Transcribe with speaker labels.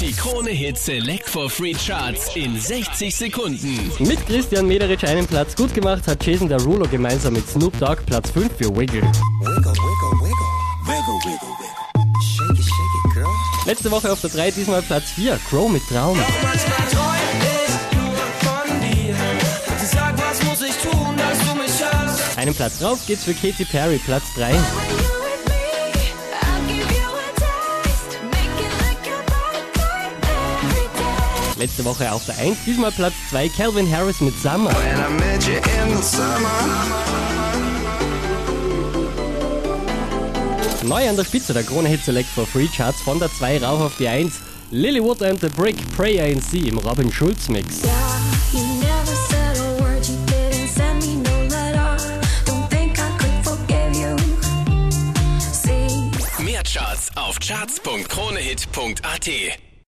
Speaker 1: Die Krone Hit Select for Free Charts in 60 Sekunden.
Speaker 2: Mit Christian Mederich einen Platz gut gemacht hat Jason Derulo gemeinsam mit Snoop Dogg Platz 5 für Wiggle.
Speaker 3: Wiggle, wiggle, wiggle. Wiggle, wiggle, wiggle. Shake it, shake it, girl.
Speaker 2: Letzte Woche auf der 3, diesmal Platz 4, Crow mit Traum. Einen Platz drauf geht's für Katy Perry, Platz 3. Letzte Woche auf der 1, diesmal Platz 2, Calvin Harris mit Summer.
Speaker 3: And I met you in the summer.
Speaker 2: Neu an der Spitze der Krone Hit Select for Free Charts von der 2 rauf auf die 1. Lilywood and the Brick, Pray ANC im Robin Schulz Mix.
Speaker 1: Mehr Charts auf charts.kronehit.at.